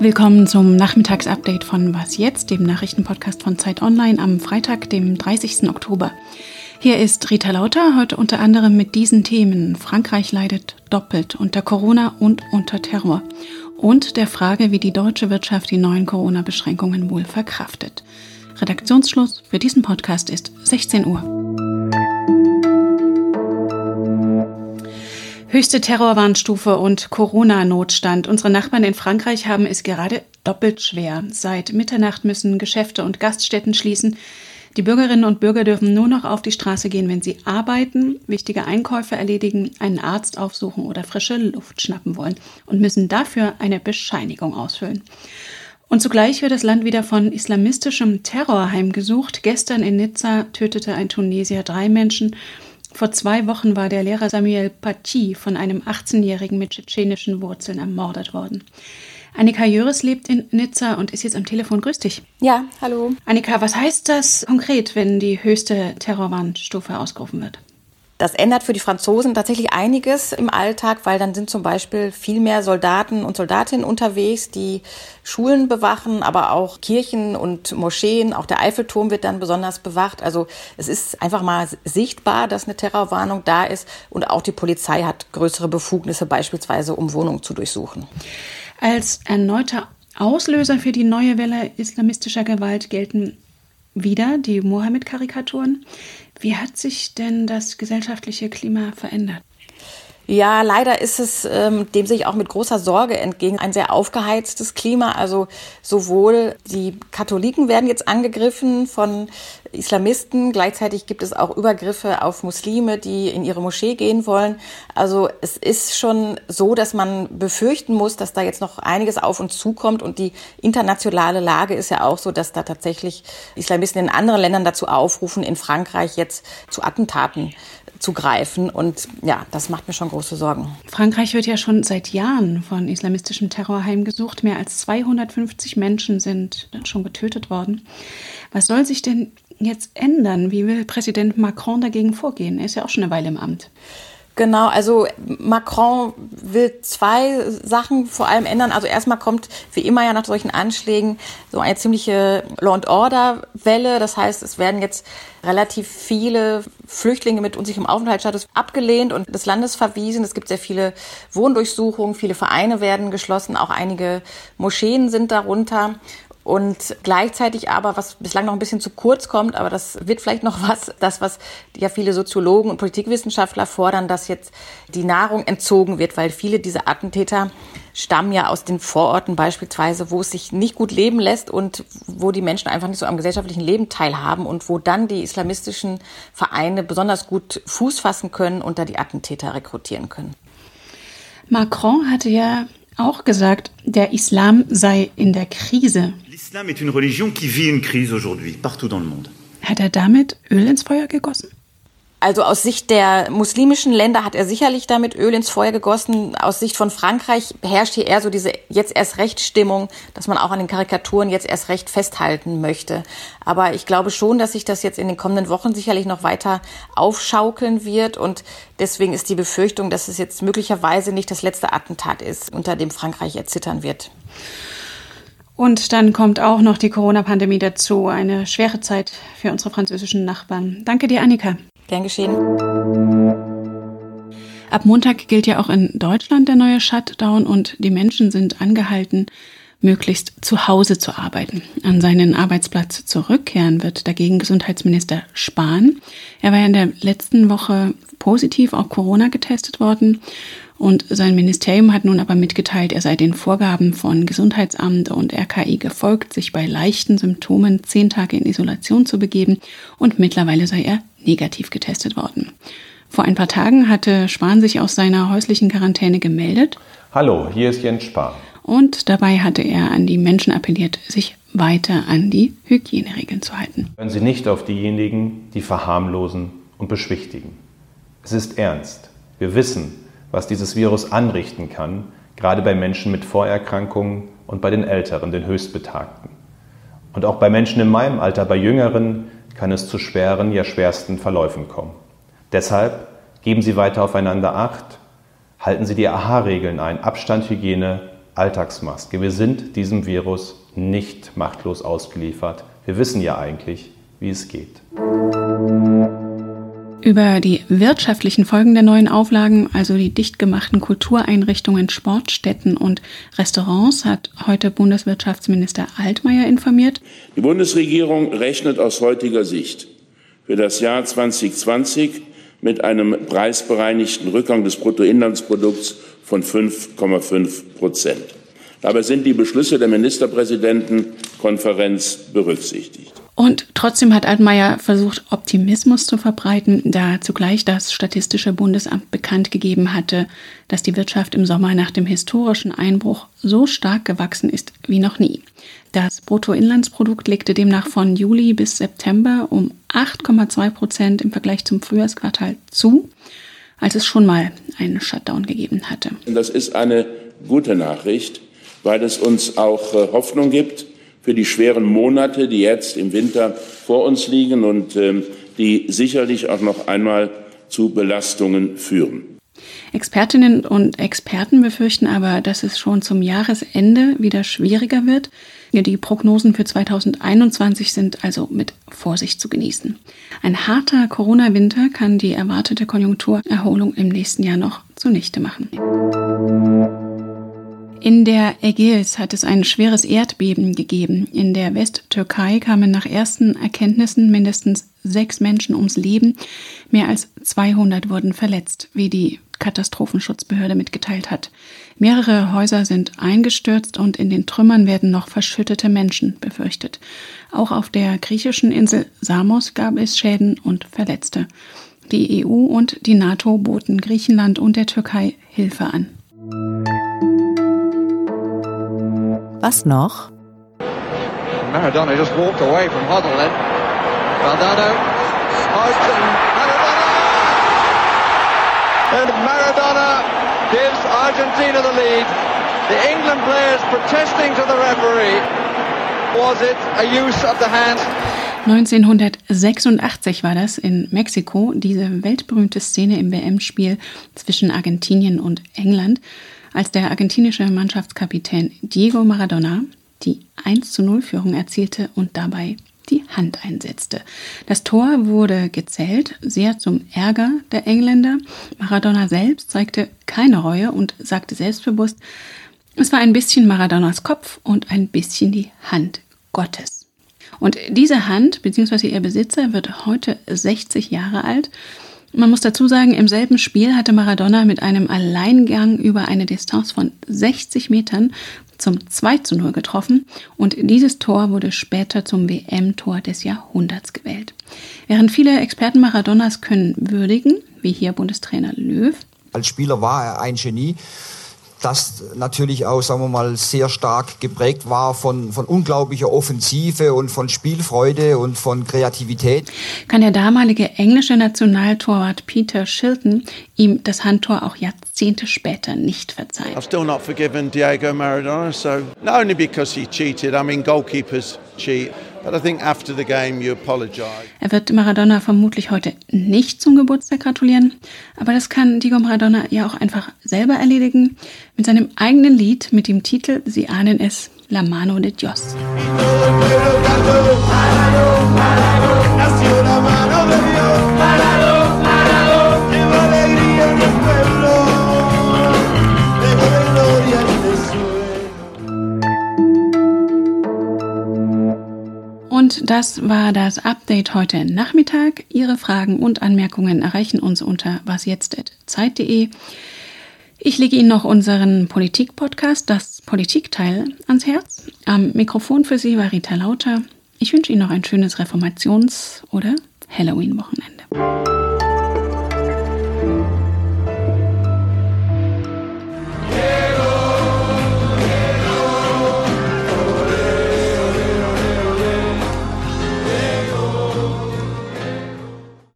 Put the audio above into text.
Willkommen zum Nachmittagsupdate von Was jetzt, dem Nachrichtenpodcast von Zeit Online am Freitag, dem 30. Oktober. Hier ist Rita Lauter, heute unter anderem mit diesen Themen. Frankreich leidet doppelt unter Corona und unter Terror. Und der Frage, wie die deutsche Wirtschaft die neuen Corona-Beschränkungen wohl verkraftet. Redaktionsschluss für diesen Podcast ist 16 Uhr. Höchste Terrorwarnstufe und Corona-Notstand. Unsere Nachbarn in Frankreich haben es gerade doppelt schwer. Seit Mitternacht müssen Geschäfte und Gaststätten schließen. Die Bürgerinnen und Bürger dürfen nur noch auf die Straße gehen, wenn sie arbeiten, wichtige Einkäufe erledigen, einen Arzt aufsuchen oder frische Luft schnappen wollen und müssen dafür eine Bescheinigung ausfüllen. Und zugleich wird das Land wieder von islamistischem Terror heimgesucht. Gestern in Nizza tötete ein Tunesier drei Menschen. Vor zwei Wochen war der Lehrer Samuel Paty von einem 18-Jährigen mit tschetschenischen Wurzeln ermordet worden. Annika Jöres lebt in Nizza und ist jetzt am Telefon. Grüß dich. Ja, hallo. Annika, was heißt das konkret, wenn die höchste Terrorwarnstufe ausgerufen wird? Das ändert für die Franzosen tatsächlich einiges im Alltag, weil dann sind zum Beispiel viel mehr Soldaten und Soldatinnen unterwegs, die Schulen bewachen, aber auch Kirchen und Moscheen. Auch der Eiffelturm wird dann besonders bewacht. Also es ist einfach mal sichtbar, dass eine Terrorwarnung da ist und auch die Polizei hat größere Befugnisse, beispielsweise um Wohnungen zu durchsuchen. Als erneuter Auslöser für die neue Welle islamistischer Gewalt gelten wieder die Mohammed-Karikaturen. Wie hat sich denn das gesellschaftliche Klima verändert? Ja, leider ist es ähm, dem sich auch mit großer Sorge entgegen ein sehr aufgeheiztes Klima. Also sowohl die Katholiken werden jetzt angegriffen von Islamisten, gleichzeitig gibt es auch Übergriffe auf Muslime, die in ihre Moschee gehen wollen. Also es ist schon so, dass man befürchten muss, dass da jetzt noch einiges auf uns zukommt. Und die internationale Lage ist ja auch so, dass da tatsächlich Islamisten in anderen Ländern dazu aufrufen, in Frankreich jetzt zu Attentaten zu greifen. Und ja, das macht mir schon große Sorgen. Frankreich wird ja schon seit Jahren von islamistischem Terror heimgesucht. Mehr als 250 Menschen sind schon getötet worden. Was soll sich denn jetzt ändern? Wie will Präsident Macron dagegen vorgehen? Er ist ja auch schon eine Weile im Amt. Genau, also Macron will zwei Sachen vor allem ändern. Also erstmal kommt wie immer ja nach solchen Anschlägen so eine ziemliche Law and Order Welle. Das heißt, es werden jetzt relativ viele Flüchtlinge mit unsicherem Aufenthaltsstatus abgelehnt und des Landes verwiesen. Es gibt sehr viele Wohndurchsuchungen, viele Vereine werden geschlossen, auch einige Moscheen sind darunter. Und gleichzeitig aber, was bislang noch ein bisschen zu kurz kommt, aber das wird vielleicht noch was, das, was ja viele Soziologen und Politikwissenschaftler fordern, dass jetzt die Nahrung entzogen wird, weil viele dieser Attentäter stammen ja aus den Vororten beispielsweise, wo es sich nicht gut leben lässt und wo die Menschen einfach nicht so am gesellschaftlichen Leben teilhaben und wo dann die islamistischen Vereine besonders gut Fuß fassen können und da die Attentäter rekrutieren können. Macron hatte ja auch gesagt, der Islam sei in der Krise. L'islam est une religion qui vit une crise aujourd'hui, partout dans le monde. Hat er damit Öl ins Feuer gegossen? Also aus Sicht der muslimischen Länder hat er sicherlich damit Öl ins Feuer gegossen. Aus Sicht von Frankreich herrscht hier eher so diese jetzt erst recht Stimmung, dass man auch an den Karikaturen jetzt erst recht festhalten möchte. Aber ich glaube schon, dass sich das jetzt in den kommenden Wochen sicherlich noch weiter aufschaukeln wird. Und deswegen ist die Befürchtung, dass es jetzt möglicherweise nicht das letzte Attentat ist, unter dem Frankreich erzittern wird. Und dann kommt auch noch die Corona-Pandemie dazu. Eine schwere Zeit für unsere französischen Nachbarn. Danke dir, Annika. Gern geschehen. Ab Montag gilt ja auch in Deutschland der neue Shutdown und die Menschen sind angehalten, möglichst zu Hause zu arbeiten. An seinen Arbeitsplatz zurückkehren wird dagegen Gesundheitsminister Spahn. Er war ja in der letzten Woche positiv auf Corona getestet worden und sein Ministerium hat nun aber mitgeteilt, er sei den Vorgaben von Gesundheitsamt und RKI gefolgt, sich bei leichten Symptomen zehn Tage in Isolation zu begeben und mittlerweile sei er negativ getestet worden. Vor ein paar Tagen hatte Spahn sich aus seiner häuslichen Quarantäne gemeldet. Hallo, hier ist Jens Spahn. Und dabei hatte er an die Menschen appelliert, sich weiter an die Hygieneregeln zu halten. Hören Sie nicht auf diejenigen, die verharmlosen und beschwichtigen. Es ist ernst. Wir wissen, was dieses Virus anrichten kann, gerade bei Menschen mit Vorerkrankungen und bei den Älteren, den Höchstbetagten. Und auch bei Menschen in meinem Alter, bei Jüngeren, kann es zu schweren, ja schwersten Verläufen kommen. Deshalb Geben Sie weiter aufeinander Acht. Halten Sie die AHA-Regeln ein. Abstand, Hygiene, Alltagsmaske. Wir sind diesem Virus nicht machtlos ausgeliefert. Wir wissen ja eigentlich, wie es geht. Über die wirtschaftlichen Folgen der neuen Auflagen, also die dicht gemachten Kultureinrichtungen, Sportstätten und Restaurants, hat heute Bundeswirtschaftsminister Altmaier informiert. Die Bundesregierung rechnet aus heutiger Sicht für das Jahr 2020 mit einem preisbereinigten Rückgang des Bruttoinlandsprodukts von 5,5 Prozent. Dabei sind die Beschlüsse der Ministerpräsidentenkonferenz berücksichtigt. Und trotzdem hat Altmaier versucht, Optimismus zu verbreiten, da zugleich das Statistische Bundesamt bekannt gegeben hatte, dass die Wirtschaft im Sommer nach dem historischen Einbruch so stark gewachsen ist wie noch nie. Das Bruttoinlandsprodukt legte demnach von Juli bis September um 8,2 Prozent im Vergleich zum Frühjahrsquartal zu, als es schon mal einen Shutdown gegeben hatte. Das ist eine gute Nachricht, weil es uns auch äh, Hoffnung gibt, für die schweren Monate, die jetzt im Winter vor uns liegen und ähm, die sicherlich auch noch einmal zu Belastungen führen. Expertinnen und Experten befürchten aber, dass es schon zum Jahresende wieder schwieriger wird. Die Prognosen für 2021 sind also mit Vorsicht zu genießen. Ein harter Corona-Winter kann die erwartete Konjunkturerholung im nächsten Jahr noch zunichte machen. In der Ägäis hat es ein schweres Erdbeben gegeben. In der Westtürkei kamen nach ersten Erkenntnissen mindestens sechs Menschen ums Leben. Mehr als 200 wurden verletzt, wie die Katastrophenschutzbehörde mitgeteilt hat. Mehrere Häuser sind eingestürzt und in den Trümmern werden noch verschüttete Menschen befürchtet. Auch auf der griechischen Insel Samos gab es Schäden und Verletzte. Die EU und die NATO boten Griechenland und der Türkei Hilfe an. Was noch? Maradona just walked away from. Valdano out and Maradona! And Maradona gives Argentina the lead. The England players protesting to the referee. Was it a use of the hand? 1986 war das in Mexiko, diese weltberühmte Szene im WM-Spiel zwischen Argentinien und England als der argentinische Mannschaftskapitän Diego Maradona die 1 zu 0 Führung erzielte und dabei die Hand einsetzte. Das Tor wurde gezählt, sehr zum Ärger der Engländer. Maradona selbst zeigte keine Reue und sagte selbstbewusst, es war ein bisschen Maradonas Kopf und ein bisschen die Hand Gottes. Und diese Hand bzw. ihr Besitzer wird heute 60 Jahre alt man muss dazu sagen, im selben Spiel hatte Maradona mit einem Alleingang über eine Distanz von 60 Metern zum 2 zu 0 getroffen und dieses Tor wurde später zum WM-Tor des Jahrhunderts gewählt. Während viele Experten Maradonas können würdigen, wie hier Bundestrainer Löw. Als Spieler war er ein Genie das natürlich auch, sagen wir mal, sehr stark geprägt war von, von unglaublicher Offensive und von Spielfreude und von Kreativität. Kann der damalige englische Nationaltorwart Peter Shilton ihm das Handtor auch Jahrzehnte später nicht verzeihen? I've still not forgiven Diego Maradona, so not only because he cheated, I mean goalkeepers cheat. Er wird Maradona vermutlich heute nicht zum Geburtstag gratulieren, aber das kann Diego Maradona ja auch einfach selber erledigen mit seinem eigenen Lied mit dem Titel Sie ahnen es, La Mano de Dios. Und das war das Update heute Nachmittag. Ihre Fragen und Anmerkungen erreichen uns unter wasjetzt.zeit.de. Ich lege Ihnen noch unseren Politik-Podcast, das Politikteil, ans Herz. Am Mikrofon für Sie war Rita Lauter. Ich wünsche Ihnen noch ein schönes Reformations- oder Halloween-Wochenende.